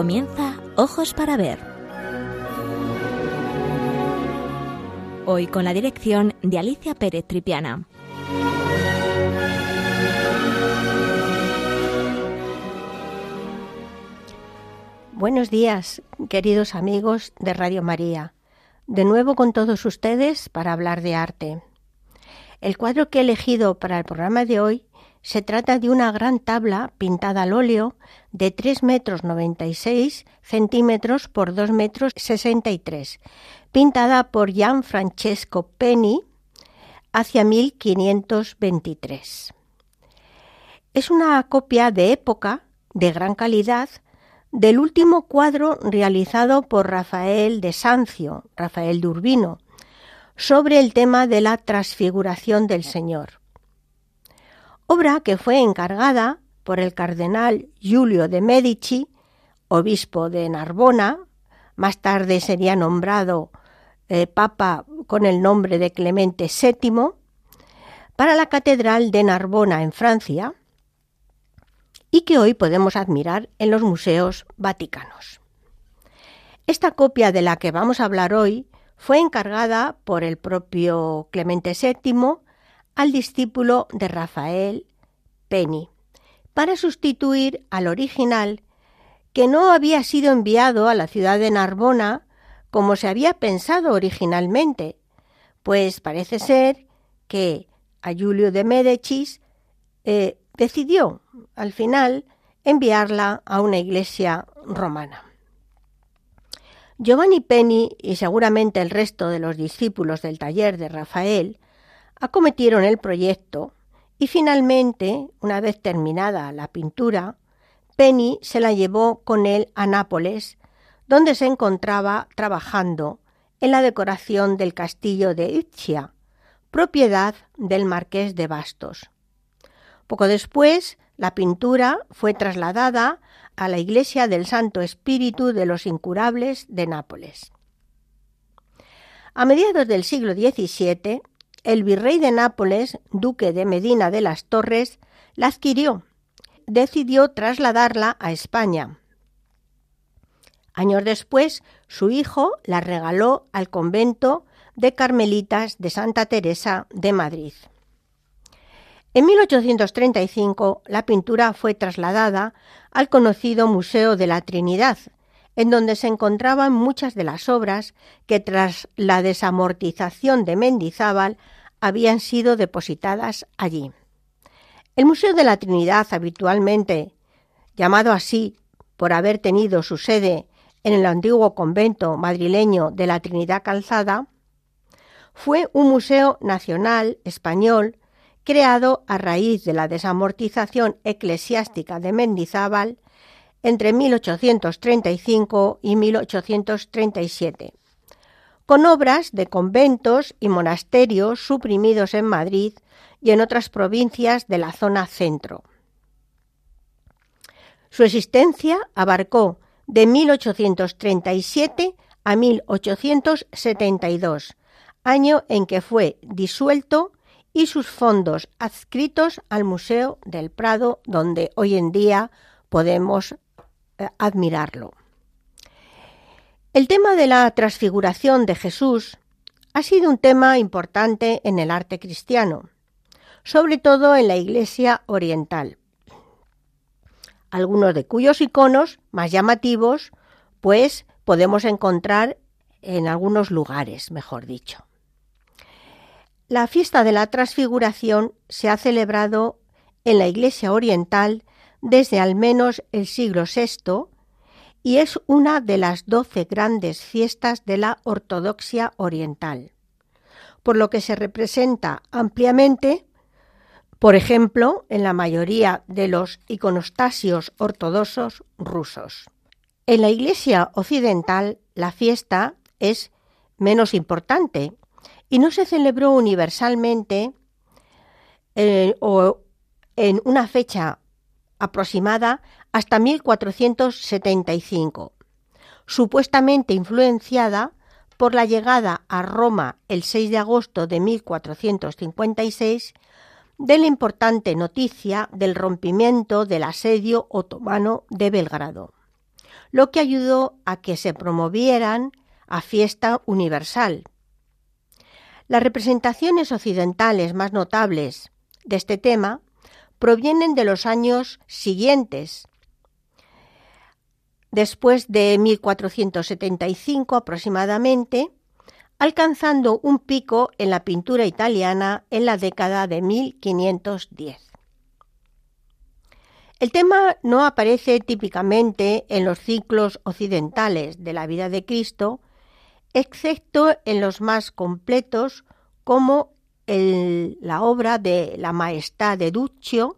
Comienza Ojos para Ver. Hoy con la dirección de Alicia Pérez Tripiana. Buenos días, queridos amigos de Radio María. De nuevo con todos ustedes para hablar de arte. El cuadro que he elegido para el programa de hoy se trata de una gran tabla pintada al óleo de 3 metros 96 centímetros por 2 metros 63, pintada por Gian Francesco Penny hacia 1523. Es una copia de época de gran calidad del último cuadro realizado por Rafael de Sancio, Rafael de Urbino, sobre el tema de la transfiguración del Señor obra que fue encargada por el cardenal Giulio de Medici, obispo de Narbona, más tarde sería nombrado eh, papa con el nombre de Clemente VII, para la Catedral de Narbona en Francia, y que hoy podemos admirar en los museos vaticanos. Esta copia de la que vamos a hablar hoy fue encargada por el propio Clemente VII al discípulo de Rafael Penny, para sustituir al original que no había sido enviado a la ciudad de Narbona como se había pensado originalmente, pues parece ser que a Julio de Médicis eh, decidió al final enviarla a una iglesia romana. Giovanni Penny y seguramente el resto de los discípulos del taller de Rafael acometieron el proyecto y finalmente, una vez terminada la pintura, Penny se la llevó con él a Nápoles, donde se encontraba trabajando en la decoración del castillo de Ischia, propiedad del marqués de Bastos. Poco después, la pintura fue trasladada a la iglesia del Santo Espíritu de los Incurables de Nápoles. A mediados del siglo XVII, el virrey de Nápoles, duque de Medina de las Torres, la adquirió. Decidió trasladarla a España. Años después, su hijo la regaló al convento de Carmelitas de Santa Teresa de Madrid. En 1835 la pintura fue trasladada al conocido Museo de la Trinidad, en donde se encontraban muchas de las obras que tras la desamortización de Mendizábal habían sido depositadas allí. El Museo de la Trinidad, habitualmente llamado así por haber tenido su sede en el antiguo convento madrileño de la Trinidad Calzada, fue un museo nacional español creado a raíz de la desamortización eclesiástica de Mendizábal entre 1835 y 1837, con obras de conventos y monasterios suprimidos en Madrid y en otras provincias de la zona centro. Su existencia abarcó de 1837 a 1872, año en que fue disuelto y sus fondos adscritos al Museo del Prado, donde hoy en día podemos admirarlo. El tema de la transfiguración de Jesús ha sido un tema importante en el arte cristiano, sobre todo en la Iglesia oriental, algunos de cuyos iconos más llamativos, pues podemos encontrar en algunos lugares, mejor dicho. La fiesta de la transfiguración se ha celebrado en la Iglesia oriental desde al menos el siglo VI y es una de las doce grandes fiestas de la ortodoxia oriental, por lo que se representa ampliamente, por ejemplo, en la mayoría de los iconostasios ortodoxos rusos. En la Iglesia occidental la fiesta es menos importante y no se celebró universalmente eh, o en una fecha aproximada hasta 1475, supuestamente influenciada por la llegada a Roma el 6 de agosto de 1456 de la importante noticia del rompimiento del asedio otomano de Belgrado, lo que ayudó a que se promovieran a fiesta universal. Las representaciones occidentales más notables de este tema provienen de los años siguientes, después de 1475 aproximadamente, alcanzando un pico en la pintura italiana en la década de 1510. El tema no aparece típicamente en los ciclos occidentales de la vida de Cristo, excepto en los más completos como la obra de la Maestà de Duccio,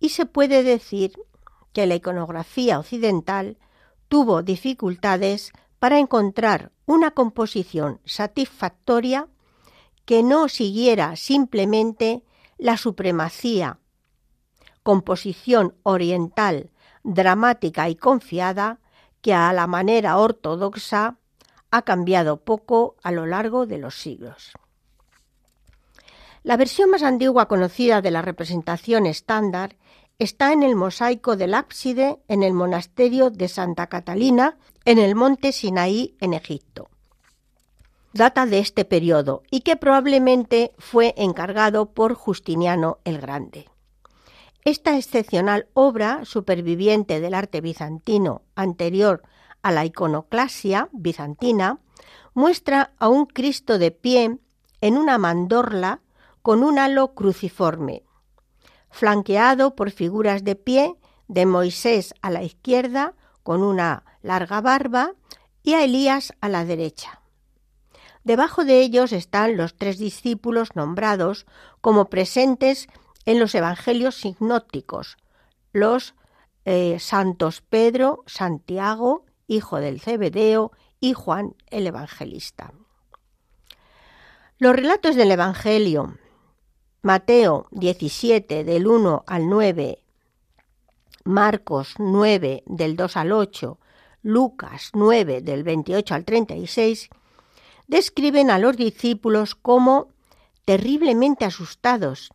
y se puede decir que la iconografía occidental tuvo dificultades para encontrar una composición satisfactoria que no siguiera simplemente la supremacía, composición oriental, dramática y confiada que a la manera ortodoxa ha cambiado poco a lo largo de los siglos. La versión más antigua conocida de la representación estándar está en el mosaico del ábside en el monasterio de Santa Catalina en el monte Sinaí en Egipto. Data de este periodo y que probablemente fue encargado por Justiniano el Grande. Esta excepcional obra superviviente del arte bizantino anterior a la iconoclasia bizantina muestra a un Cristo de pie en una mandorla con un halo cruciforme, flanqueado por figuras de pie de Moisés a la izquierda con una larga barba y a Elías a la derecha. Debajo de ellos están los tres discípulos nombrados como presentes en los evangelios sinópticos, los eh, santos Pedro, Santiago, hijo del Cebedeo, y Juan el Evangelista. Los relatos del Evangelio Mateo 17 del 1 al 9, Marcos 9 del 2 al 8, Lucas 9 del 28 al 36, describen a los discípulos como terriblemente asustados,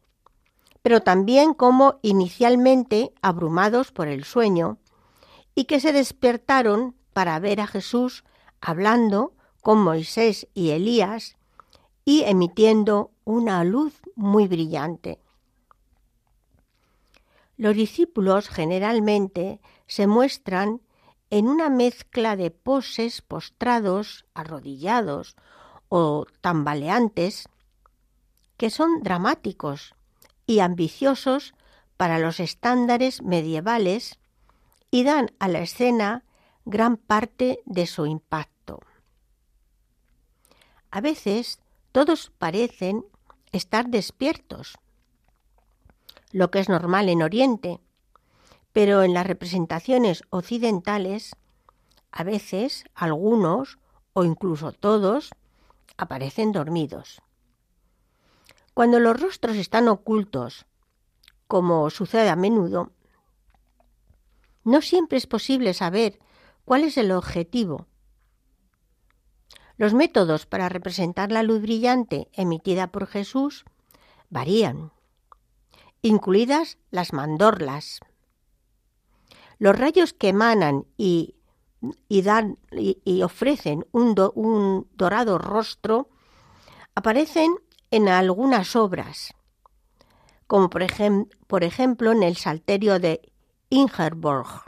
pero también como inicialmente abrumados por el sueño, y que se despertaron para ver a Jesús hablando con Moisés y Elías y emitiendo una luz muy brillante. Los discípulos generalmente se muestran en una mezcla de poses postrados, arrodillados o tambaleantes, que son dramáticos y ambiciosos para los estándares medievales y dan a la escena gran parte de su impacto. A veces todos parecen estar despiertos, lo que es normal en Oriente, pero en las representaciones occidentales, a veces algunos o incluso todos aparecen dormidos. Cuando los rostros están ocultos, como sucede a menudo, no siempre es posible saber cuál es el objetivo los métodos para representar la luz brillante emitida por Jesús varían, incluidas las mandorlas. Los rayos que emanan y, dan, y, ofrecen un, dorado rostro aparecen en algunas obras, como por, por ejemplo en el Salterio de Ingerborg.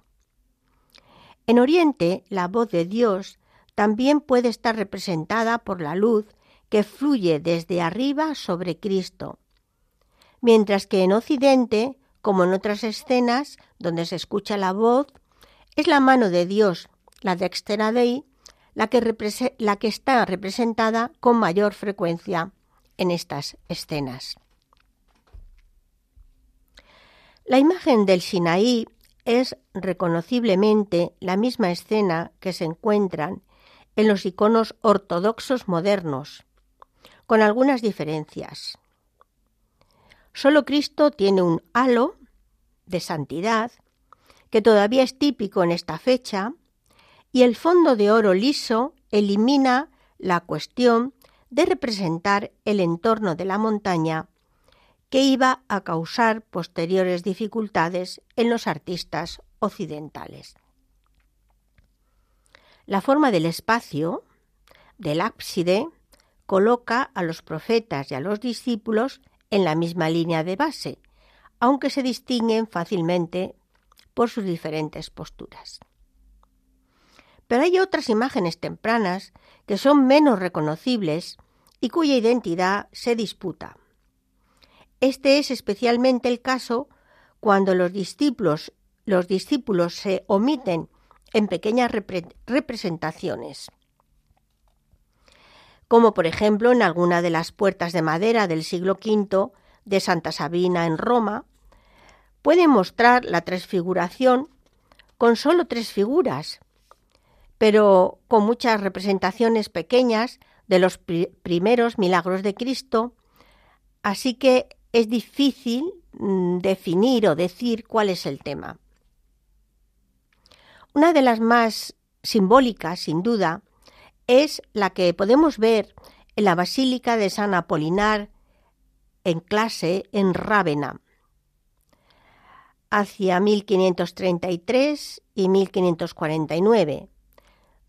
En Oriente, la voz de Dios también puede estar representada por la luz que fluye desde arriba sobre Cristo, mientras que en Occidente, como en otras escenas donde se escucha la voz, es la mano de Dios, la de Dei, la que, la que está representada con mayor frecuencia en estas escenas. La imagen del Sinaí es reconociblemente la misma escena que se encuentran en los iconos ortodoxos modernos, con algunas diferencias. Solo Cristo tiene un halo de santidad, que todavía es típico en esta fecha, y el fondo de oro liso elimina la cuestión de representar el entorno de la montaña que iba a causar posteriores dificultades en los artistas occidentales. La forma del espacio, del ábside, coloca a los profetas y a los discípulos en la misma línea de base, aunque se distinguen fácilmente por sus diferentes posturas. Pero hay otras imágenes tempranas que son menos reconocibles y cuya identidad se disputa. Este es especialmente el caso cuando los discípulos, los discípulos se omiten en pequeñas representaciones, como por ejemplo en alguna de las puertas de madera del siglo V de Santa Sabina en Roma, pueden mostrar la transfiguración con solo tres figuras, pero con muchas representaciones pequeñas de los primeros milagros de Cristo, así que es difícil mm, definir o decir cuál es el tema. Una de las más simbólicas, sin duda, es la que podemos ver en la Basílica de San Apolinar en clase en Rávena, hacia 1533 y 1549,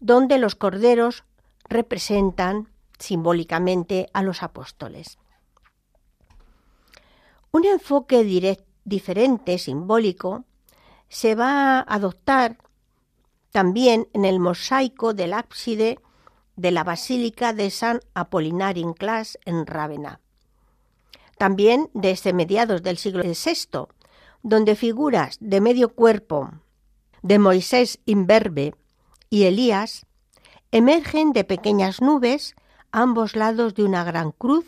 donde los corderos representan simbólicamente a los apóstoles. Un enfoque diferente, simbólico, se va a adoptar también en el mosaico del ábside de la Basílica de San Apolinar in Clas en Rávena. También desde mediados del siglo VI, donde figuras de medio cuerpo de Moisés imberbe y Elías emergen de pequeñas nubes a ambos lados de una gran cruz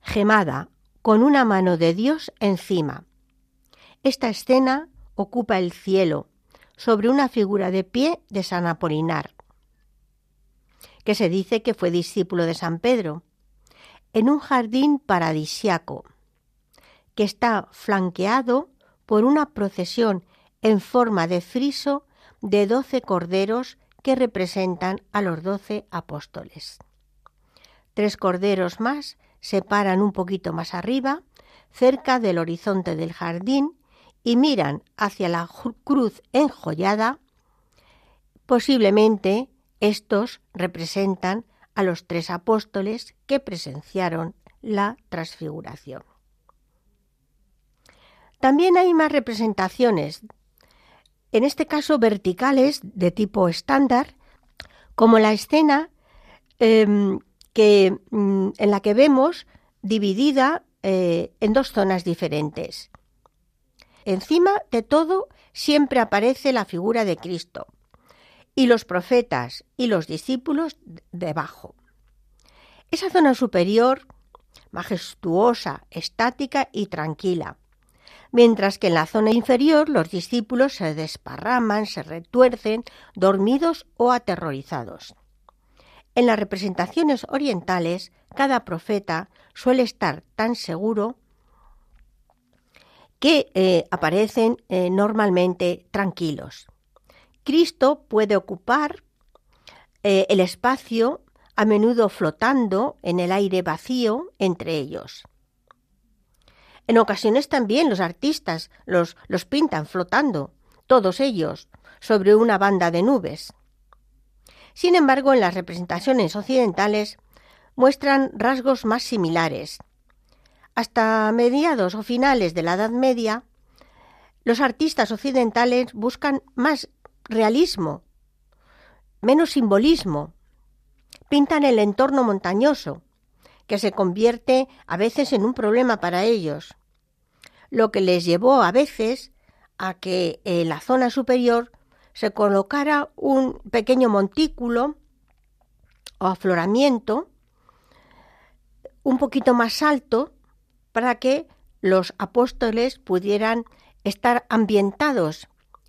gemada con una mano de Dios encima. Esta escena ocupa el cielo sobre una figura de pie de San Apolinar, que se dice que fue discípulo de San Pedro, en un jardín paradisiaco, que está flanqueado por una procesión en forma de friso de doce corderos que representan a los doce apóstoles. Tres corderos más se paran un poquito más arriba, cerca del horizonte del jardín, y miran hacia la cruz enjollada. Posiblemente estos representan a los tres apóstoles que presenciaron la transfiguración. También hay más representaciones en este caso verticales de tipo estándar, como la escena em, que, mm, en la que vemos dividida eh, en dos zonas diferentes. Encima de todo siempre aparece la figura de Cristo y los profetas y los discípulos debajo. Esa zona superior, majestuosa, estática y tranquila, mientras que en la zona inferior los discípulos se desparraman, se retuercen, dormidos o aterrorizados. En las representaciones orientales, cada profeta suele estar tan seguro que eh, aparecen eh, normalmente tranquilos. Cristo puede ocupar eh, el espacio a menudo flotando en el aire vacío entre ellos. En ocasiones también los artistas los, los pintan flotando, todos ellos, sobre una banda de nubes. Sin embargo, en las representaciones occidentales muestran rasgos más similares. Hasta mediados o finales de la Edad Media, los artistas occidentales buscan más realismo, menos simbolismo. Pintan el entorno montañoso, que se convierte a veces en un problema para ellos lo que les llevó a veces a que en la zona superior se colocara un pequeño montículo o afloramiento un poquito más alto para que los apóstoles pudieran estar ambientados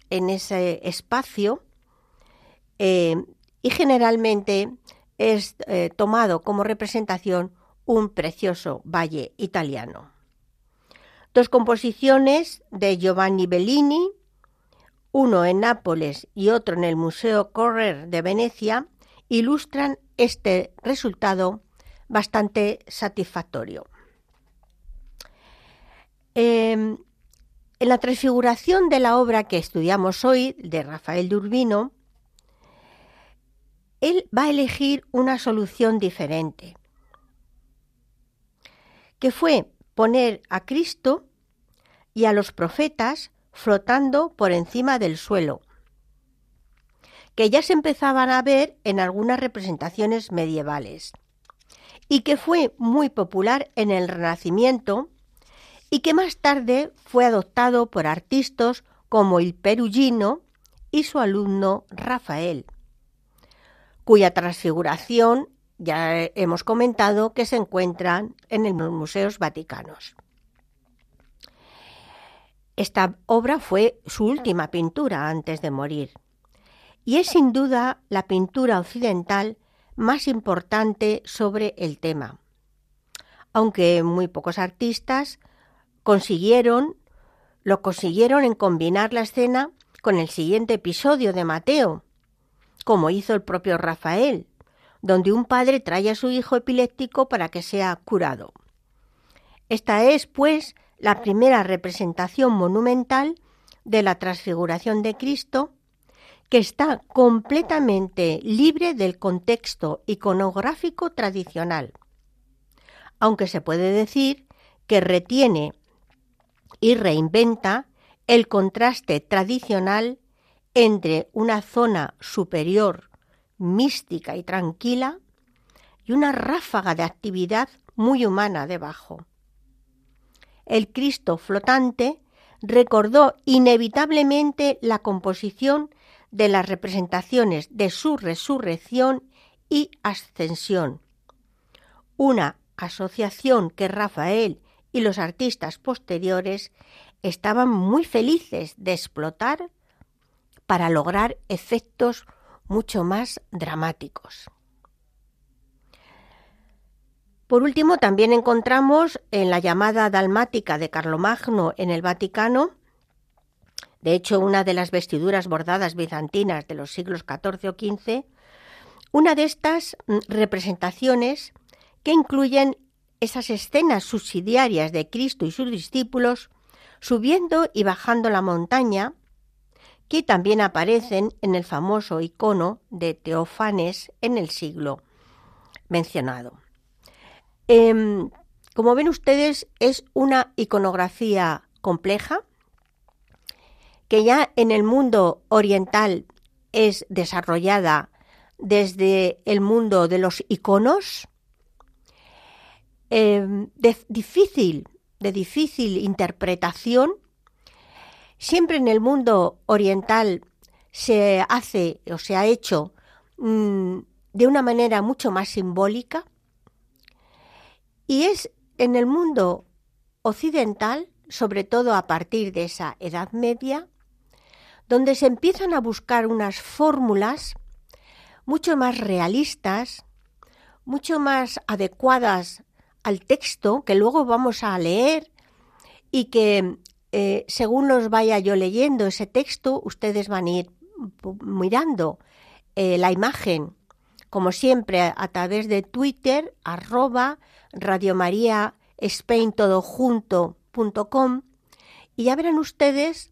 en ese espacio eh, y generalmente es eh, tomado como representación un precioso valle italiano. Dos composiciones de Giovanni Bellini, uno en Nápoles y otro en el Museo Correr de Venecia, ilustran este resultado bastante satisfactorio. Em, en la transfiguración de la obra que estudiamos hoy, de Rafael de Urbino, él va a elegir una solución diferente, que fue poner a Cristo y a los profetas flotando por encima del suelo, que ya se empezaban a ver en algunas representaciones medievales y que fue muy popular en el Renacimiento y que más tarde fue adoptado por artistas como el Perugino y su alumno Rafael, cuya transfiguración ya hemos comentado que se encuentran en los museos vaticanos. Esta obra fue su última pintura antes de morir y es sin duda la pintura occidental más importante sobre el tema, aunque muy pocos artistas consiguieron lo consiguieron en combinar la escena con el siguiente episodio de Mateo, como hizo el propio Rafael, donde un padre trae a su hijo epiléptico para que sea curado. Esta es, pues, la primera representación monumental de la transfiguración de Cristo, que está completamente libre del contexto iconográfico tradicional, aunque se puede decir que retiene y reinventa el contraste tradicional entre una zona superior mística y tranquila y una ráfaga de actividad muy humana debajo. El Cristo flotante recordó inevitablemente la composición de las representaciones de su resurrección y ascensión, una asociación que Rafael y los artistas posteriores estaban muy felices de explotar para lograr efectos mucho más dramáticos. Por último, también encontramos en la llamada dalmática de Carlomagno en el Vaticano, de hecho una de las vestiduras bordadas bizantinas de los siglos XIV o XV, una de estas mm, representaciones que incluyen esas escenas subsidiarias de Cristo y sus discípulos subiendo y bajando la montaña, que también aparecen en el famoso icono de Teofanes en el siglo mencionado. Em, como ven ustedes, es una iconografía compleja que ya en el mundo oriental es desarrollada desde el mundo de los iconos, em, difícil, de difícil interpretación, Siempre en el mundo oriental se hace o se ha hecho mm, de una manera mucho más simbólica. Y es en el mundo occidental, sobre todo a partir de esa Edad Media, donde se empiezan a buscar unas fórmulas mucho más realistas, mucho más adecuadas al texto que luego vamos a leer y que eh, según los vaya yo leyendo ese texto, ustedes van a ir mirando eh, la imagen, como siempre, a, través de Twitter, arroba Radio María Spain todo y ya verán ustedes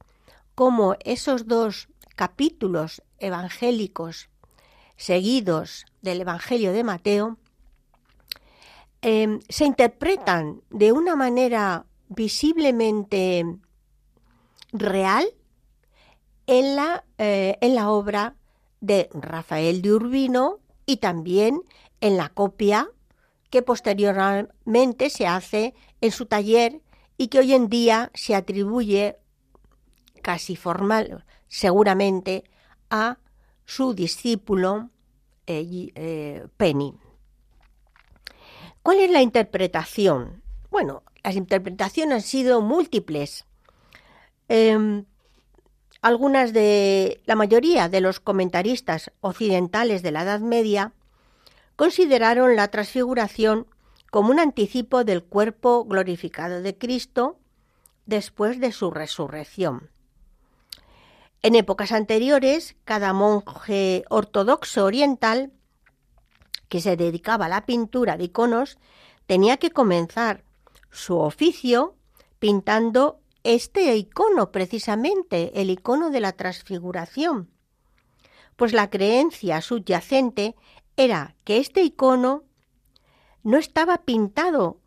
cómo esos dos capítulos evangélicos seguidos del Evangelio de Mateo eh, se interpretan de una manera visiblemente real en la, eh, en la obra de Rafael de Urbino y también en la copia que posteriormente se hace en su taller y que hoy en día se atribuye casi formal, seguramente, a su discípulo eh, eh, Penny. ¿Cuál es la interpretación? Bueno, las interpretaciones han sido múltiples. Em, algunas de la mayoría de los comentaristas occidentales de la Edad Media consideraron la transfiguración como un anticipo del cuerpo glorificado de Cristo después de su resurrección. En épocas anteriores, cada monje ortodoxo oriental que se dedicaba a la pintura de iconos tenía que comenzar su oficio pintando este icono precisamente, el icono de la transfiguración, pues la creencia subyacente era que este icono no estaba pintado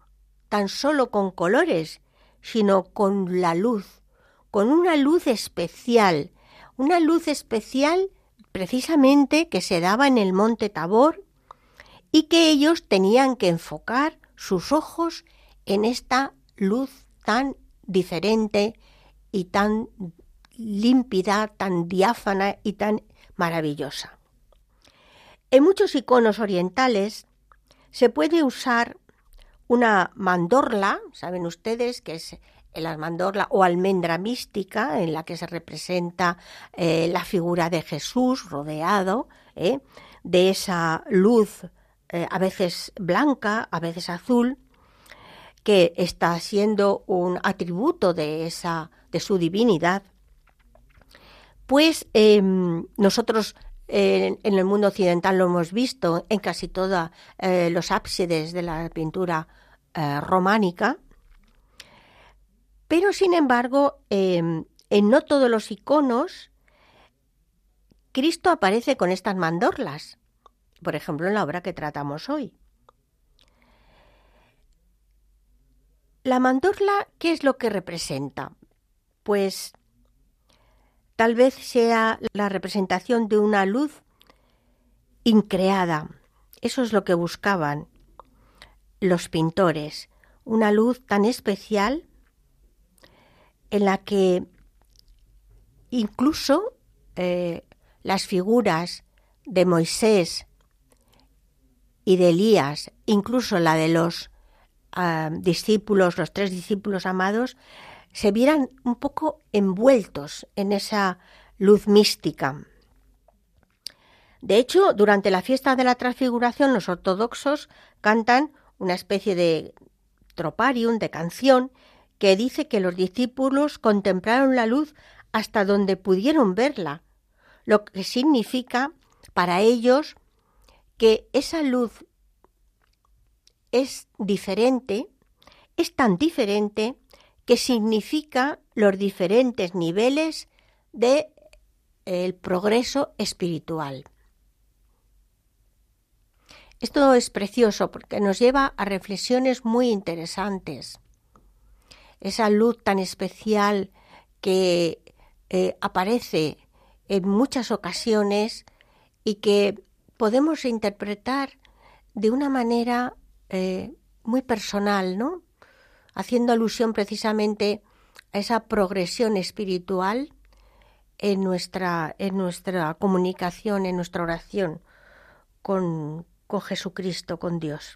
tan solo con colores, sino con la luz, con una luz especial, una luz especial precisamente que se daba en el monte Tabor y que ellos tenían que enfocar sus ojos en esta luz tan diferente y tan límpida, tan diáfana y tan maravillosa. En muchos iconos orientales se puede usar una mandorla, saben ustedes que es la mandorla o almendra mística en la que se representa eh, la figura de Jesús rodeado eh, de esa luz eh, a veces blanca, a veces azul, que está siendo un atributo de esa de su divinidad. Pues em, nosotros en el mundo occidental lo hemos visto en casi todos los ábsides de la pintura románica, pero, sin embargo, em, en no todos los iconos, Cristo aparece con estas mandorlas, por ejemplo, en la obra que tratamos hoy. La mandorla, ¿qué es lo que representa? Pues tal vez sea la representación de una luz increada. Eso es lo que buscaban los pintores, una luz tan especial en la que incluso eh, las figuras de Moisés y de Elías, incluso la de los ah, discípulos, los tres discípulos amados, se vieran un poco envueltos en esa luz mística. De hecho, durante la fiesta de la transfiguración, los ortodoxos cantan una especie de troparium, de canción, que dice que los discípulos contemplaron la luz hasta donde pudieron verla, lo que significa para ellos que esa luz es diferente, es tan diferente que significa los diferentes niveles de el progreso espiritual. Esto es precioso porque nos lleva a reflexiones muy interesantes esa luz tan especial que eh, aparece en muchas ocasiones y que podemos interpretar de una manera eh, muy personal, ¿no? Haciendo alusión precisamente a esa progresión espiritual en nuestra, en nuestra comunicación, en nuestra oración con, con Jesucristo, con Dios.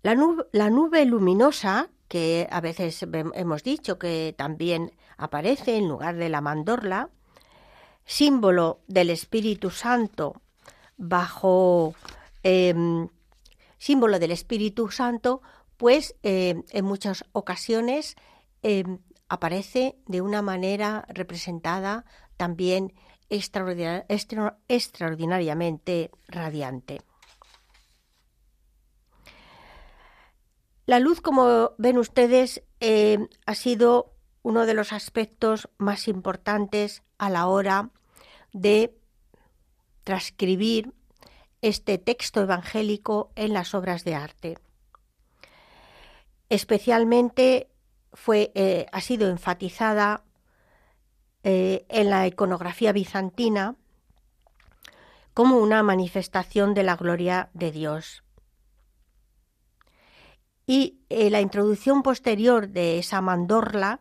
La nube, luminosa, que a veces hemos dicho que también aparece en lugar de la mandorla, símbolo del Espíritu Santo bajo em, símbolo del Espíritu Santo, pues em, en muchas ocasiones em, aparece de una manera representada también extraordinariamente radiante. La luz, como ven ustedes, ha sido uno de los aspectos más importantes a la hora de transcribir este texto evangélico en las obras de arte. Especialmente fue, eh, ha sido enfatizada eh, en la iconografía bizantina como una manifestación de la gloria de Dios y eh, la introducción posterior de esa mandorla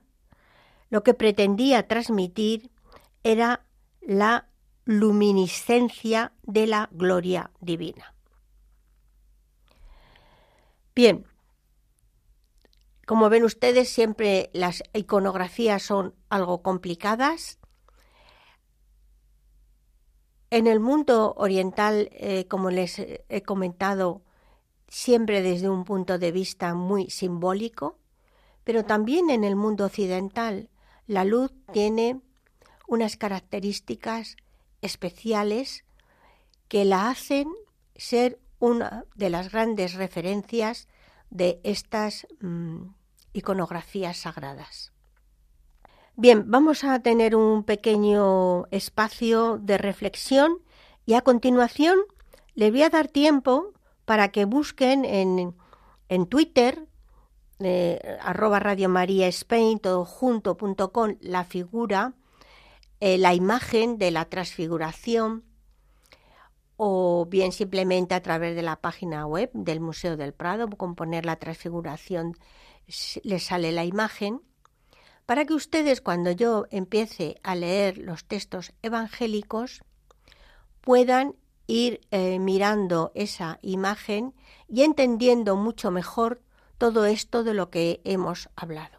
lo que pretendía transmitir era la luminiscencia de la gloria divina. Bien, como ven ustedes, siempre las iconografías son algo complicadas. En el mundo oriental, eh, como les he comentado, siempre desde un punto de vista muy simbólico, pero también en el mundo occidental la luz tiene unas características especiales que la hacen ser una de las grandes referencias de estas mm, iconografías sagradas. Bien, vamos a tener un pequeño espacio de reflexión y a continuación le voy a dar tiempo para que busquen en, en Twitter, eh, arroba Radio María Spain, todo junto, punto la figura, eh, la imagen de la transfiguración, o bien simplemente a través de la página web del Museo del Prado, con poner la transfiguración, les sale la imagen para que ustedes cuando yo empiece a leer los textos evangélicos puedan ir eh, mirando esa imagen y entendiendo mucho mejor todo esto de lo que hemos hablado.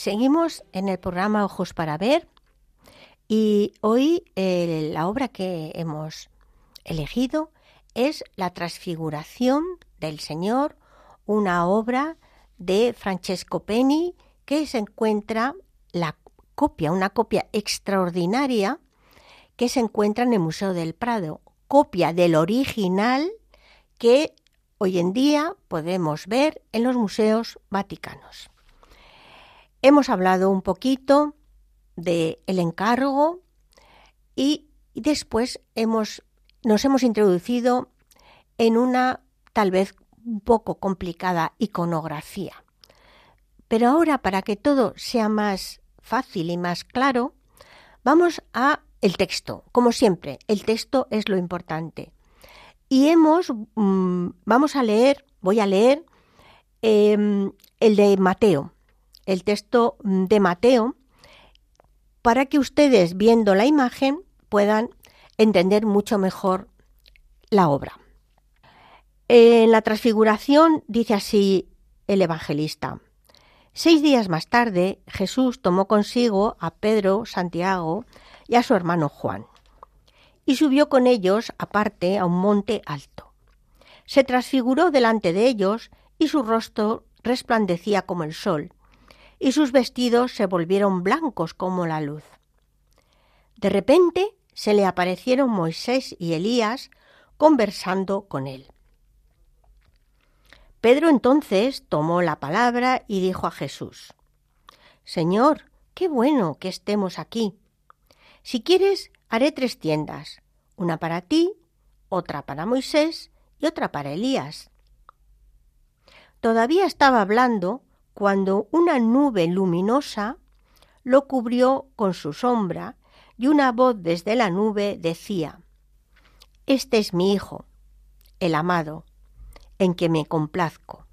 Seguimos en el programa Ojos para Ver y hoy eh, la obra que hemos elegido es La Transfiguración del Señor, una obra de Francesco Penny que se encuentra la copia, una copia extraordinaria que se encuentra en el Museo del Prado, copia del original que hoy en día podemos ver en los museos vaticanos. Hemos hablado un poquito del el encargo y después hemos, nos hemos introducido en una tal vez un poco complicada iconografía. Pero ahora, para que todo sea más fácil y más claro, vamos a el texto. Como siempre, el texto es lo importante. Y hemos, mm, vamos a leer, voy a leer em, el de Mateo, el texto de Mateo para que ustedes viendo la imagen puedan entender mucho mejor la obra. En la transfiguración dice así el evangelista. Seis días más tarde Jesús tomó consigo a Pedro, Santiago y a su hermano Juan, y subió con ellos aparte a un monte alto. Se transfiguró delante de ellos y su rostro resplandecía como el sol, y sus vestidos se volvieron blancos como la luz. De repente se le aparecieron Moisés y Elías conversando con él. Pedro entonces tomó la palabra y dijo a Jesús, Señor, qué bueno que estemos aquí. Si quieres, haré tres tiendas, una para ti, otra para Moisés y otra para Elías. Todavía estaba hablando cuando una nube luminosa lo cubrió con su sombra y una voz desde la nube decía, Este es mi Hijo, el amado, en que me complazco.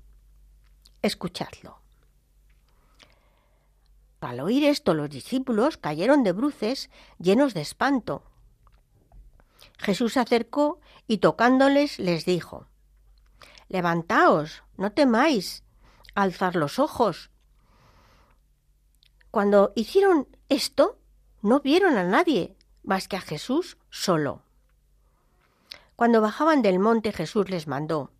Escuchadlo. Al oír esto los discípulos cayeron de bruces llenos de espanto. Jesús se acercó y tocándoles les dijo, Levantaos, no temáis, alzar los ojos. Cuando hicieron esto, no vieron a nadie más que a Jesús solo. Cuando bajaban del monte Jesús les mandó,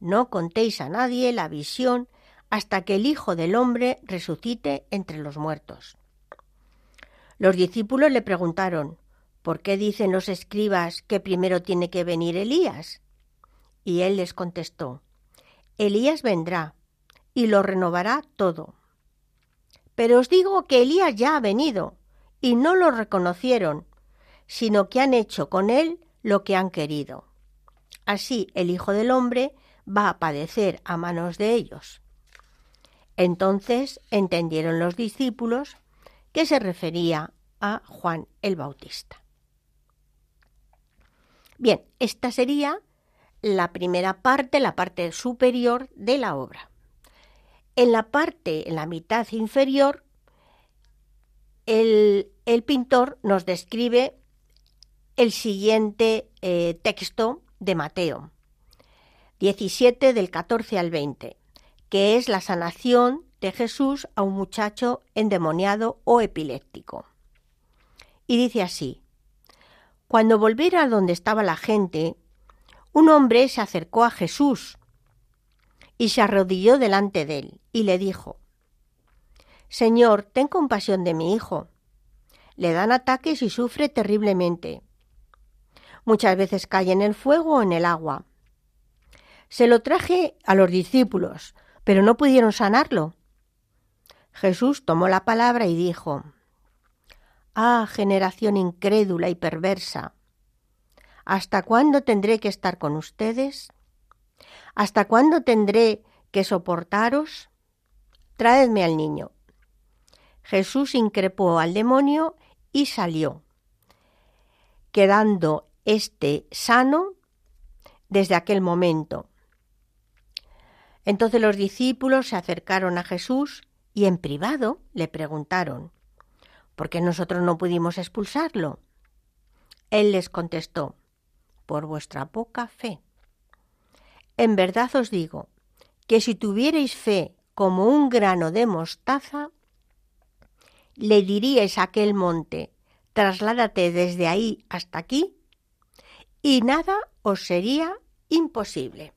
No contéis a nadie la visión hasta que el Hijo del Hombre resucite entre los muertos. Los discípulos le preguntaron, ¿por qué dicen los escribas que primero tiene que venir Elías? Y él les contestó, Elías vendrá y lo renovará todo. Pero os digo que Elías ya ha venido y no lo reconocieron, sino que han hecho con él lo que han querido. Así el Hijo del Hombre va a padecer a manos de ellos. Entonces entendieron los discípulos que se refería a Juan el Bautista. Bien, esta sería la primera parte, la parte superior de la obra. En la parte, en la mitad inferior, el, pintor nos describe el siguiente eh, texto de Mateo, 17 del 14 al 20 que es la sanación de Jesús a un muchacho endemoniado o epiléptico. Y dice así, cuando volviera a donde estaba la gente, un hombre se acercó a Jesús y se arrodilló delante de él y le dijo, Señor, ten compasión de mi hijo. Le dan ataques y sufre terriblemente. Muchas veces cae en el fuego o en el agua. Se lo traje a los discípulos, pero no pudieron sanarlo. Jesús tomó la palabra y dijo, Ah, generación incrédula y perversa, ¿hasta cuándo tendré que estar con ustedes? ¿Hasta cuándo tendré que soportaros? Traedme al niño. Jesús increpó al demonio y salió, quedando éste sano desde aquel momento. Entonces los discípulos se acercaron a Jesús y en privado le preguntaron, ¿por qué nosotros no pudimos expulsarlo? Él les contestó, por vuestra poca fe. En verdad os digo que si tuvierais fe como un grano de mostaza, le diríais a aquel monte, trasládate desde ahí hasta aquí, y nada os sería imposible.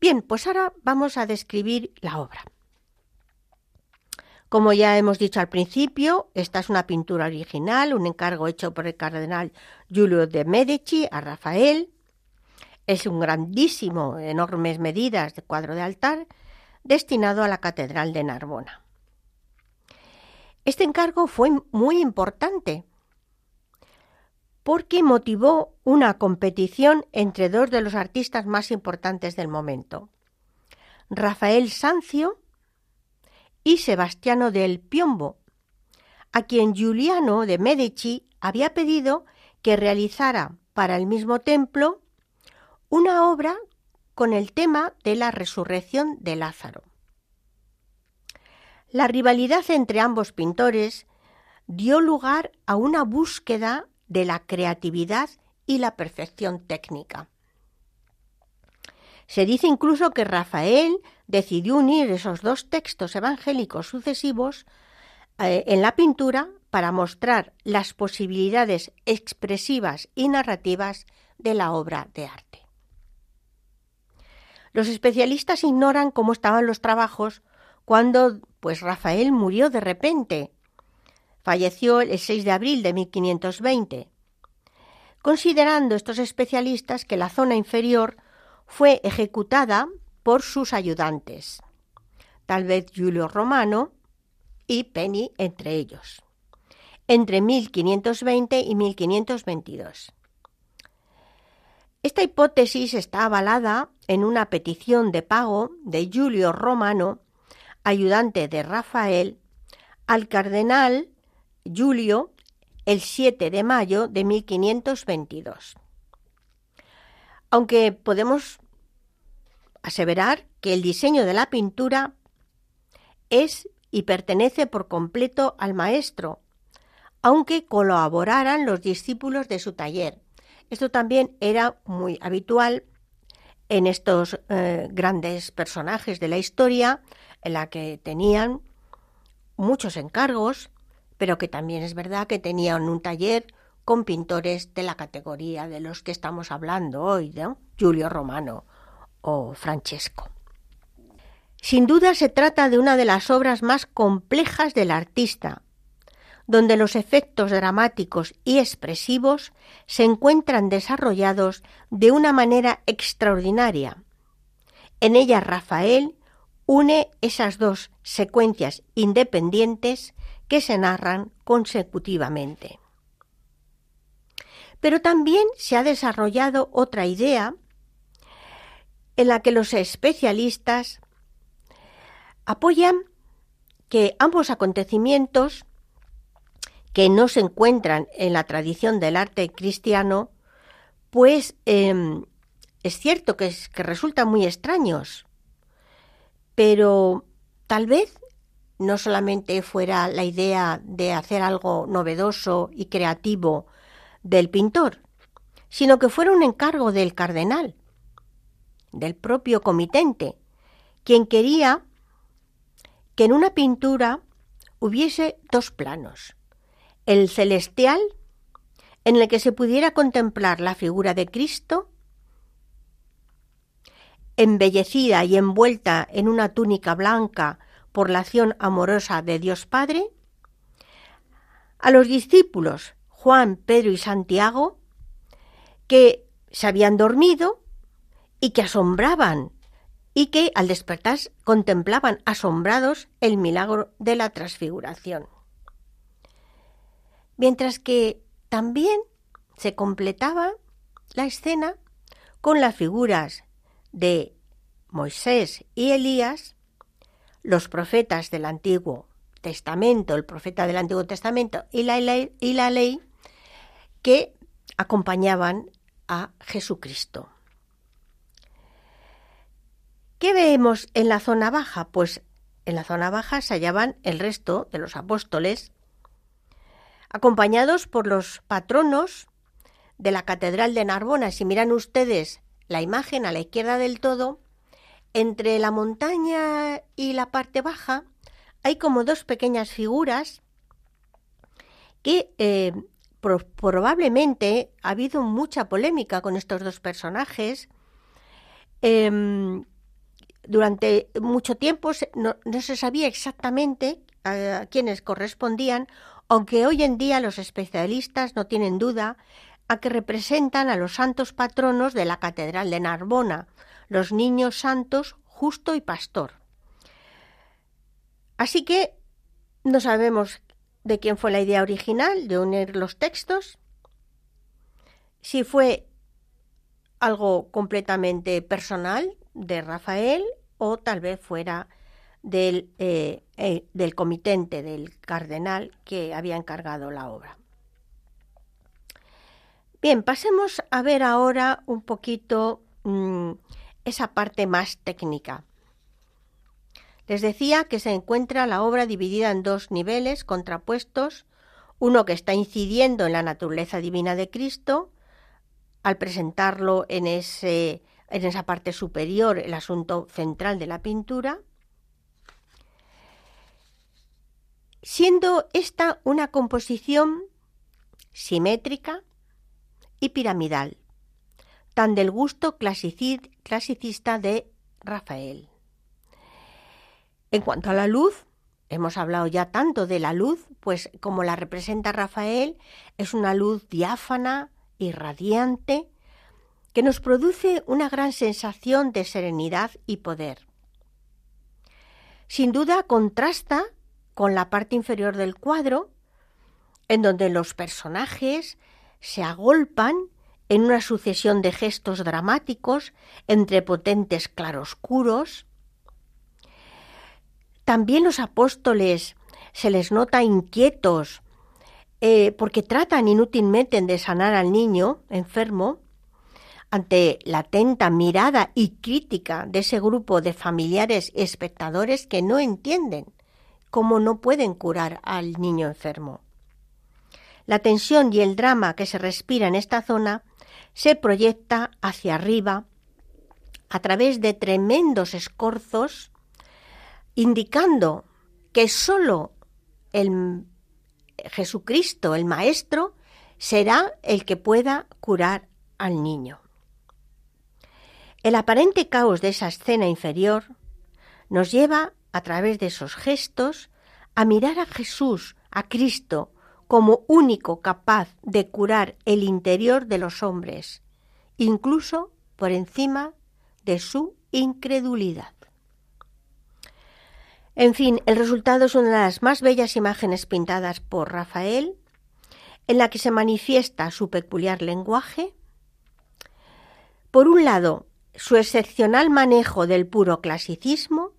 Bien, pues ahora vamos a describir la obra. Como ya hemos dicho al principio, esta es una pintura original, un encargo hecho por el cardenal Giulio de Medici a Rafael. Es un grandísimo, enormes medidas de cuadro de altar destinado a la Catedral de Narbona. Este encargo fue muy importante porque motivó una competición entre dos de los artistas más importantes del momento, Rafael Sancio y Sebastiano del Piombo, a quien Giuliano de Medici había pedido que realizara para el mismo templo una obra con el tema de la resurrección de Lázaro. La rivalidad entre ambos pintores dio lugar a una búsqueda de la creatividad y la perfección técnica. Se dice incluso que Rafael decidió unir esos dos textos evangélicos sucesivos eh, en la pintura para mostrar las posibilidades expresivas y narrativas de la obra de arte. Los especialistas ignoran cómo estaban los trabajos cuando pues Rafael murió de repente. Falleció el 6 de abril de 1520, considerando estos especialistas que la zona inferior fue ejecutada por sus ayudantes, tal vez Julio Romano y Penny entre ellos, entre 1520 y 1522. Esta hipótesis está avalada en una petición de pago de Julio Romano, ayudante de Rafael, al cardenal Julio el 7 de mayo de 1522. Aunque podemos aseverar que el diseño de la pintura es y pertenece por completo al maestro, aunque colaboraran los discípulos de su taller. Esto también era muy habitual en estos eh, grandes personajes de la historia, en la que tenían muchos encargos, pero que también es verdad que tenían un taller con pintores de la categoría de los que estamos hablando hoy, ¿no? Giulio Romano o Francesco. Sin duda se trata de una de las obras más complejas del artista, donde los efectos dramáticos y expresivos se encuentran desarrollados de una manera extraordinaria. En ella Rafael une esas dos secuencias independientes que se narran consecutivamente. Pero también se ha desarrollado otra idea en la que los especialistas apoyan que ambos acontecimientos que no se encuentran en la tradición del arte cristiano, pues em, es cierto que, es, que resultan muy extraños, pero tal vez no solamente fuera la idea de hacer algo novedoso y creativo del pintor, sino que fuera un encargo del cardenal, del propio comitente, quien quería que en una pintura hubiese dos planos, el celestial, en el que se pudiera contemplar la figura de Cristo, embellecida y envuelta en una túnica blanca por la acción amorosa de Dios Padre, a los discípulos Juan, Pedro y Santiago, que se habían dormido y que asombraban y que al despertar contemplaban asombrados el milagro de la transfiguración. Mientras que también se completaba la escena con las figuras de Moisés y Elías, los profetas del Antiguo Testamento, el profeta del Antiguo Testamento y la ley, y la ley que acompañaban a Jesucristo. ¿Qué vemos en la zona baja? Pues en la zona baja se hallaban el resto de los apóstoles, acompañados por los patronos de la Catedral de Narbona. Si miran ustedes la imagen a la izquierda del todo, entre la montaña y la parte baja hay como dos pequeñas figuras que eh, probablemente ha habido mucha polémica con estos dos personajes. Em, durante mucho tiempo no, se sabía exactamente a, quiénes correspondían, aunque hoy en día los especialistas no tienen duda a que representan a los santos patronos de la Catedral de Narbona, los niños santos justo y pastor. Así que no sabemos de quién fue la idea original de unir los textos, si fue algo completamente personal de Rafael o tal vez fuera del, eh, eh, del comitente del cardenal que había encargado la obra. Bien, pasemos a ver ahora un poquito mm, esa parte más técnica. Les decía que se encuentra la obra dividida en dos niveles contrapuestos, uno que está incidiendo en la naturaleza divina de Cristo, al presentarlo en ese en esa parte superior el asunto central de la pintura, siendo esta una composición simétrica y piramidal, tan del gusto clasicista de Rafael. En cuanto a la luz, hemos hablado ya tanto de la luz, pues como la representa Rafael, es una luz diáfana y radiante, que nos produce una gran sensación de serenidad y poder. Sin duda contrasta con la parte inferior del cuadro, en donde los personajes se agolpan en una sucesión de gestos dramáticos entre potentes claroscuros. También los apóstoles se les nota inquietos eh, porque tratan inútilmente de sanar al niño enfermo, ante la atenta mirada y crítica de ese grupo de familiares y espectadores que no entienden cómo no pueden curar al niño enfermo. La tensión y el drama que se respira en esta zona se proyecta hacia arriba a través de tremendos escorzos, indicando que sólo el Jesucristo, el Maestro, será el que pueda curar al niño. El aparente caos de esa escena inferior nos lleva, a través de esos gestos, a mirar a Jesús, a Cristo, como único capaz de curar el interior de los hombres, incluso por encima de su incredulidad. En fin, el resultado es una de las más bellas imágenes pintadas por Rafael, en la que se manifiesta su peculiar lenguaje. Por un lado, su excepcional manejo del puro clasicismo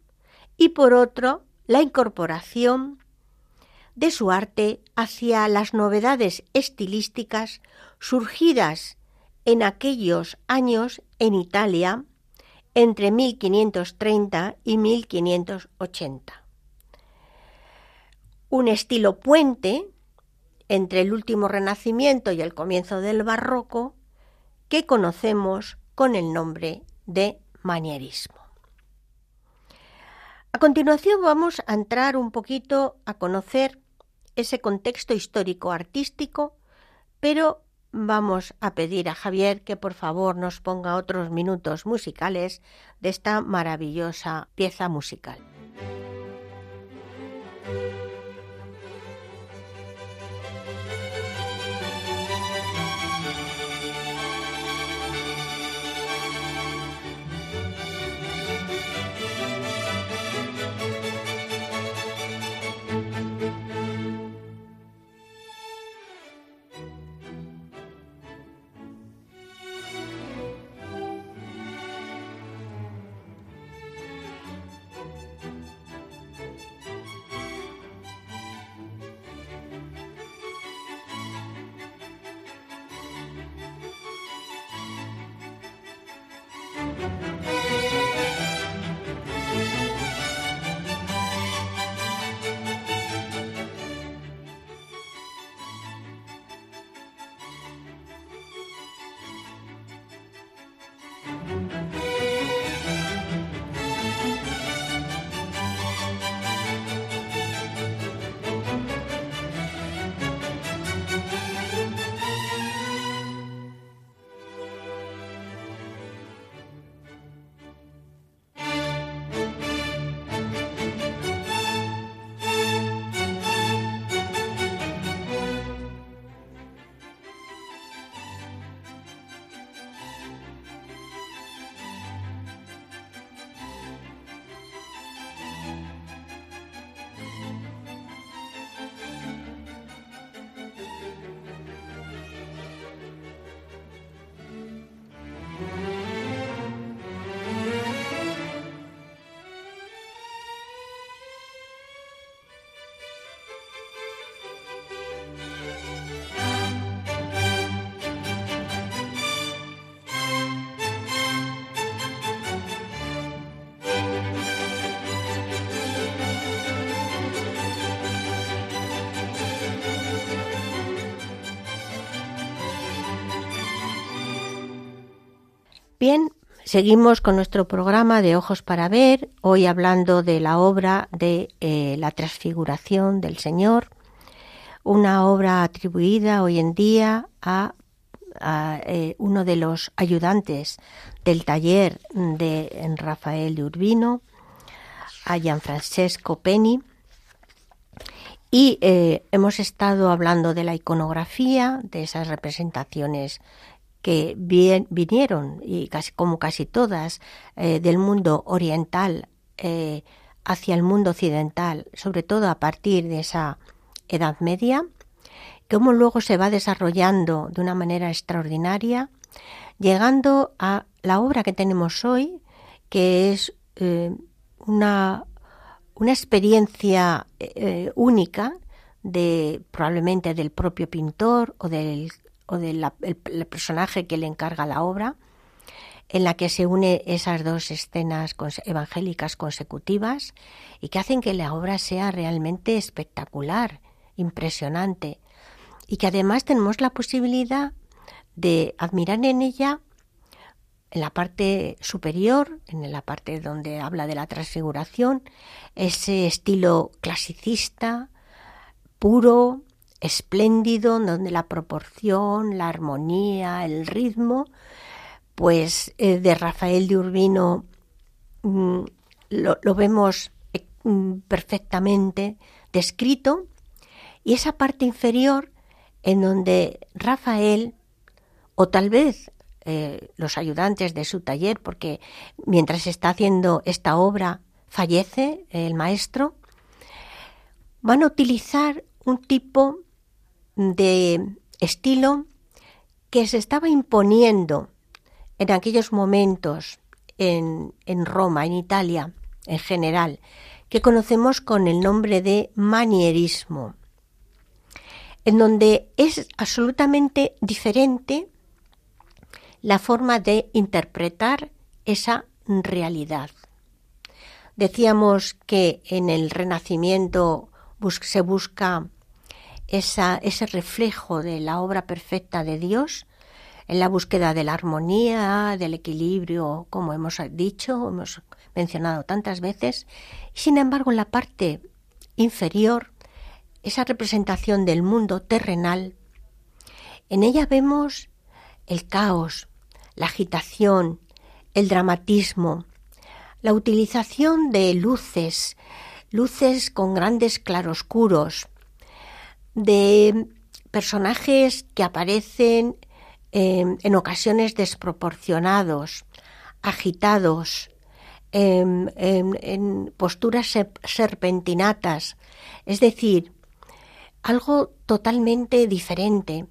y por otro, la incorporación de su arte hacia las novedades estilísticas surgidas en aquellos años en Italia entre 1530 y 1580. Un estilo puente entre el último Renacimiento y el comienzo del Barroco que conocemos con el nombre de manierismo. A continuación vamos a entrar un poquito a conocer ese contexto histórico artístico, pero vamos a pedir a Javier que por favor nos ponga otros minutos musicales de esta maravillosa pieza musical. Bien, seguimos con nuestro programa de Ojos para Ver, hoy hablando de la obra de eh, la transfiguración del Señor, una obra atribuida hoy en día a, eh, uno de los ayudantes del taller de Rafael de Urbino, a Gianfrancesco Penny. Y eh, hemos estado hablando de la iconografía, de esas representaciones que vinieron, y casi, como casi todas, eh, del mundo oriental eh, hacia el mundo occidental, sobre todo a partir de esa Edad Media, cómo luego se va desarrollando de una manera extraordinaria, llegando a la obra que tenemos hoy, que es eh, una, una, experiencia única de probablemente del propio pintor o del, o del el personaje que le encarga la obra, en la que se une esas dos escenas evangélicas consecutivas y que hacen que la obra sea realmente espectacular, impresionante, y que además tenemos la posibilidad de admirar en ella en la parte superior, en la parte donde habla de la transfiguración, ese estilo clasicista, puro, espléndido, donde la proporción, la armonía, el ritmo, pues eh, de Rafael de Urbino mm, lo, vemos eh, mm, perfectamente descrito, y esa parte inferior en donde Rafael, o tal vez eh, los ayudantes de su taller, porque mientras está haciendo esta obra fallece el maestro, van a utilizar un tipo de estilo que se estaba imponiendo en aquellos momentos en, en Roma, en Italia en general, que conocemos con el nombre de manierismo, en donde es absolutamente diferente la forma de interpretar esa realidad. Decíamos que en el Renacimiento se busca ese reflejo de la obra perfecta de Dios, en la búsqueda de la armonía, del equilibrio, como hemos dicho, hemos mencionado tantas veces. Sin embargo, en la parte inferior, esa representación del mundo terrenal, en ella vemos el caos, la agitación, el dramatismo, la utilización de luces, luces con grandes claroscuros, de personajes que aparecen em, en ocasiones desproporcionados, agitados, em, en posturas serpentinatas, es decir, algo totalmente diferente.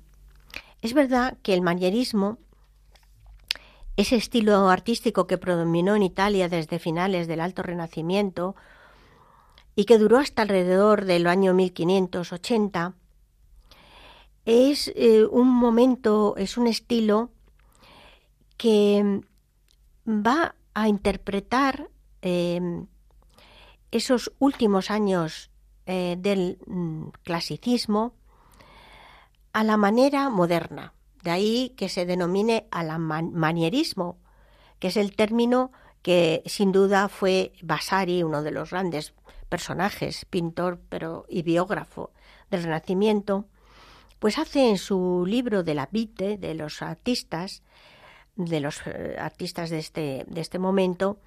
Es verdad que el manierismo ese estilo artístico que predominó en Italia desde finales del Alto Renacimiento y que duró hasta alrededor del año 1580, es eh, un momento, es un estilo que va a interpretar em, esos últimos años eh, del mm, clasicismo a la manera moderna. De ahí que se denomine manierismo, que es el término que sin duda fue Vasari, uno de los grandes personajes, pintor pero y biógrafo del Renacimiento, pues hace en su libro de la Vite de los artistas, de los eh, artistas de este, de este momento,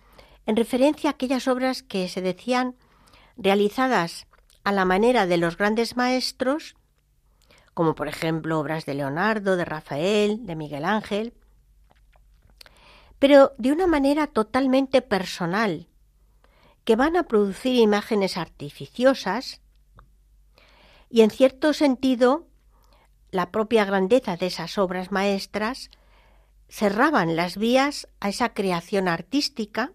en referencia a aquellas obras que se decían realizadas a la manera de los grandes maestros como por ejemplo obras de Leonardo, de Rafael, de Miguel Ángel, pero de una manera totalmente personal, que van a producir imágenes artificiosas y en cierto sentido la propia grandeza de esas obras maestras cerraban las vías a esa creación artística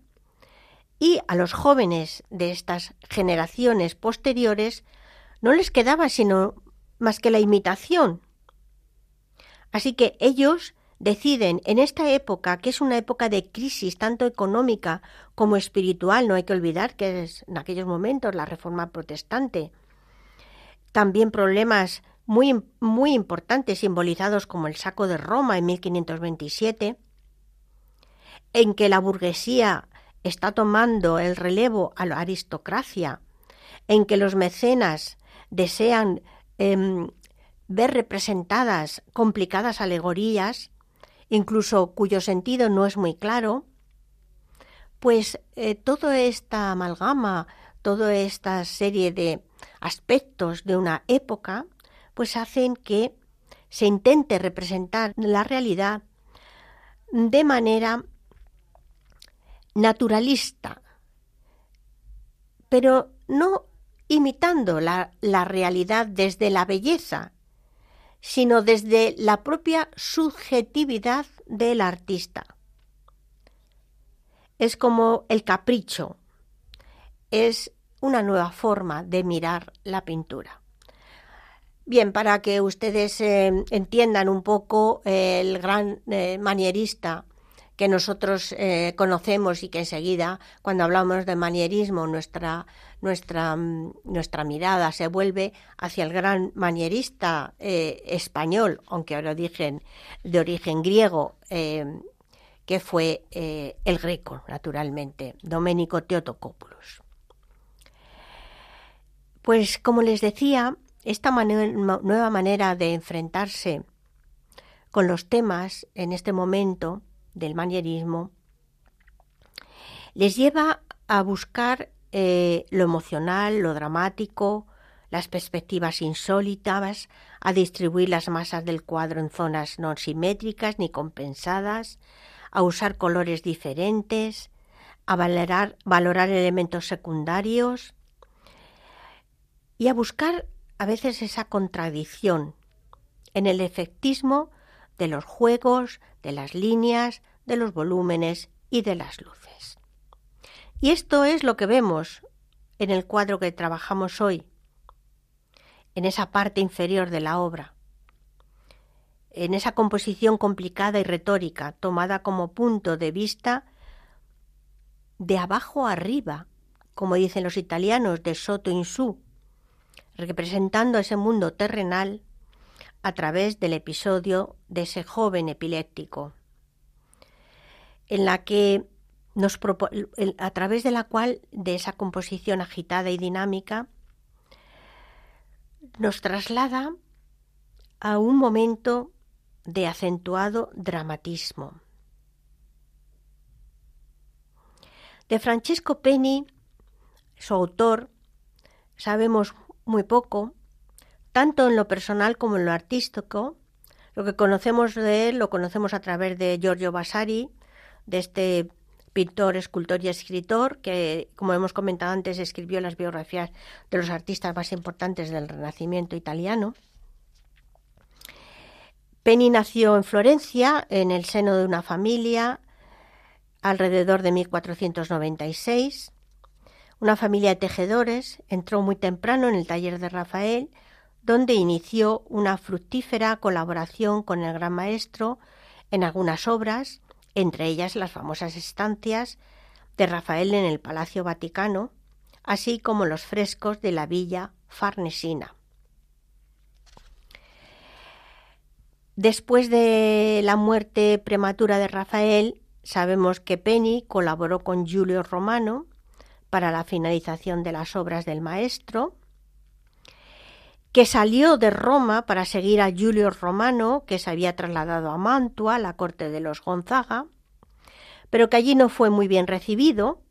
y a los jóvenes de estas generaciones posteriores no les quedaba sino más que la imitación. Así que ellos deciden en esta época, que es una época de crisis tanto económica como espiritual, no hay que olvidar que es en aquellos momentos la reforma protestante, también problemas muy, muy importantes simbolizados como el saco de Roma en 1527, en que la burguesía está tomando el relevo a la aristocracia, en que los mecenas desean Em, ver representadas complicadas alegorías, incluso cuyo sentido no es muy claro, pues eh, toda esta amalgama, toda esta serie de aspectos de una época, pues hacen que se intente representar la realidad de manera naturalista, pero no imitando la, realidad desde la belleza, sino desde la propia subjetividad del artista. Es como el capricho, es una nueva forma de mirar la pintura. Bien, para que ustedes eh, entiendan un poco eh, el gran eh, manierista que nosotros conocemos y que enseguida, cuando hablamos de manierismo, nuestra, nuestra, mm, nuestra mirada se vuelve hacia el gran manierista español, aunque ahora dije de origen griego, que fue el greco, naturalmente, Domenico Teotocopoulos. Pues como les decía, esta nueva manera de enfrentarse con los temas en este momento del manierismo les lleva a buscar eh, lo emocional, lo dramático, las perspectivas insólitas, a distribuir las masas del cuadro en zonas no simétricas ni compensadas, a usar colores diferentes, a valorar, valorar elementos secundarios y a buscar a veces esa contradicción en el efectismo de los juegos, de las líneas, de los volúmenes y de las luces. Y esto es lo que vemos en el cuadro que trabajamos hoy, en esa parte inferior de la obra, en esa composición complicada y retórica tomada como punto de vista de abajo arriba, como dicen los italianos, de Soto in su, representando ese mundo terrenal a través del episodio de ese joven epiléptico, en la que a través de la cual de esa composición agitada y dinámica nos traslada a un momento de acentuado dramatismo. De Francesco Penny, su autor, sabemos muy poco, tanto en lo personal como en lo artístico. Lo que conocemos de él lo conocemos a través de Giorgio Vasari, de este pintor, escultor y escritor que, como hemos comentado antes, escribió las biografías de los artistas más importantes del Renacimiento italiano. Penny nació en Florencia, en el seno de una familia, alrededor de 1496 una familia de tejedores, entró muy temprano en el taller de Rafael, donde inició una fructífera colaboración con el gran maestro en algunas obras, entre ellas las famosas estancias de Rafael en el Palacio Vaticano, así como los frescos de la villa farnesina. Después de la muerte prematura de Rafael, sabemos que Penny colaboró con Giulio Romano para la finalización de las obras del maestro, que salió de Roma para seguir a Julio Romano, que se había trasladado a Mantua, la corte de los Gonzaga, pero que allí no fue muy bien recibido,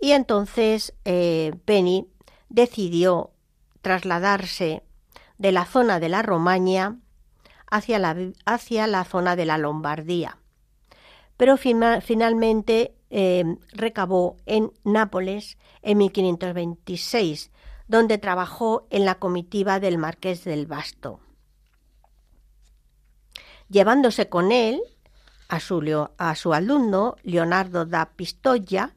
y entonces eh, Penny decidió trasladarse de la zona de la Romaña hacia la, hacia la zona de la Lombardía. Pero finalmente Em, recabó en Nápoles en 1526, donde trabajó en la comitiva del marqués del Basto, llevándose con él a su, a su alumno Leonardo da Pistoia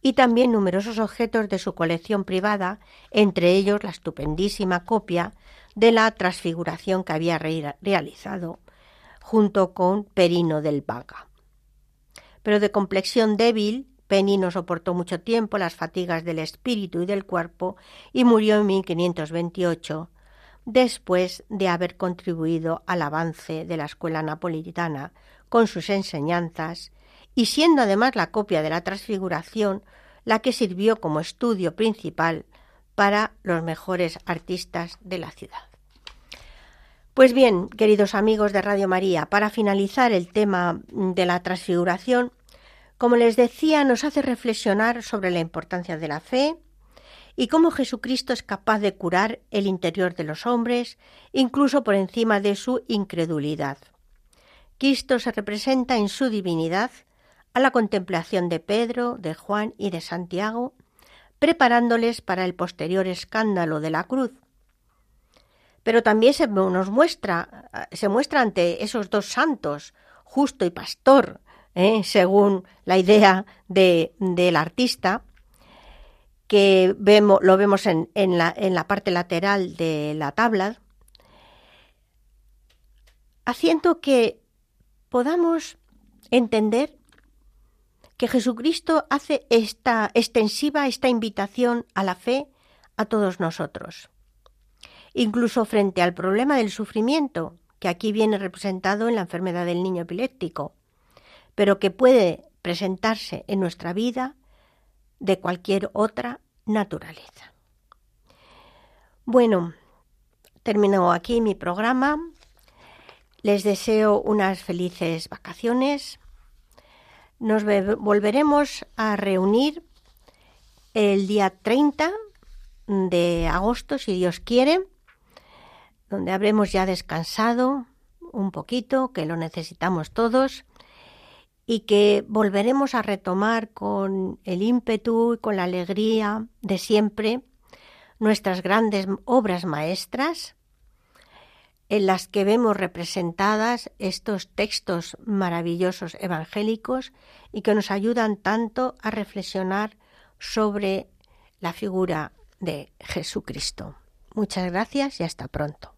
y también numerosos objetos de su colección privada, entre ellos la estupendísima copia de la transfiguración que había realizado junto con Perino del Vaga. Pero de complexión débil, Penny no soportó mucho tiempo las fatigas del espíritu y del cuerpo y murió en 1528, después de haber contribuido al avance de la escuela napolitana con sus enseñanzas y siendo además la copia de la transfiguración la que sirvió como estudio principal para los mejores artistas de la ciudad. Pues bien, queridos amigos de Radio María, para finalizar el tema de la transfiguración, como les decía, nos hace reflexionar sobre la importancia de la fe y cómo Jesucristo es capaz de curar el interior de los hombres, incluso por encima de su incredulidad. Cristo se representa en su divinidad a la contemplación de Pedro, de Juan y de Santiago, preparándoles para el posterior escándalo de la cruz, pero también se nos muestra, se muestra ante esos dos santos, justo y pastor, ¿eh? según la idea de, del artista, que vemos, lo vemos en, en, la, en la parte lateral de la tabla, haciendo que podamos entender que Jesucristo hace esta extensiva, esta invitación a la fe a todos nosotros. Incluso frente al problema del sufrimiento, que aquí viene representado en la enfermedad del niño epiléptico, pero que puede presentarse en nuestra vida de cualquier otra naturaleza. Bueno, termino aquí mi programa. Les deseo unas felices vacaciones. Nos volveremos a reunir el día 30 de agosto, si Dios quiere, donde habremos ya descansado un poquito, que lo necesitamos todos, y que volveremos a retomar con el ímpetu y con la alegría de siempre nuestras grandes obras maestras, en las que vemos representadas estos textos maravillosos evangélicos y que nos ayudan tanto a reflexionar sobre la figura de Jesucristo. Muchas gracias y hasta pronto.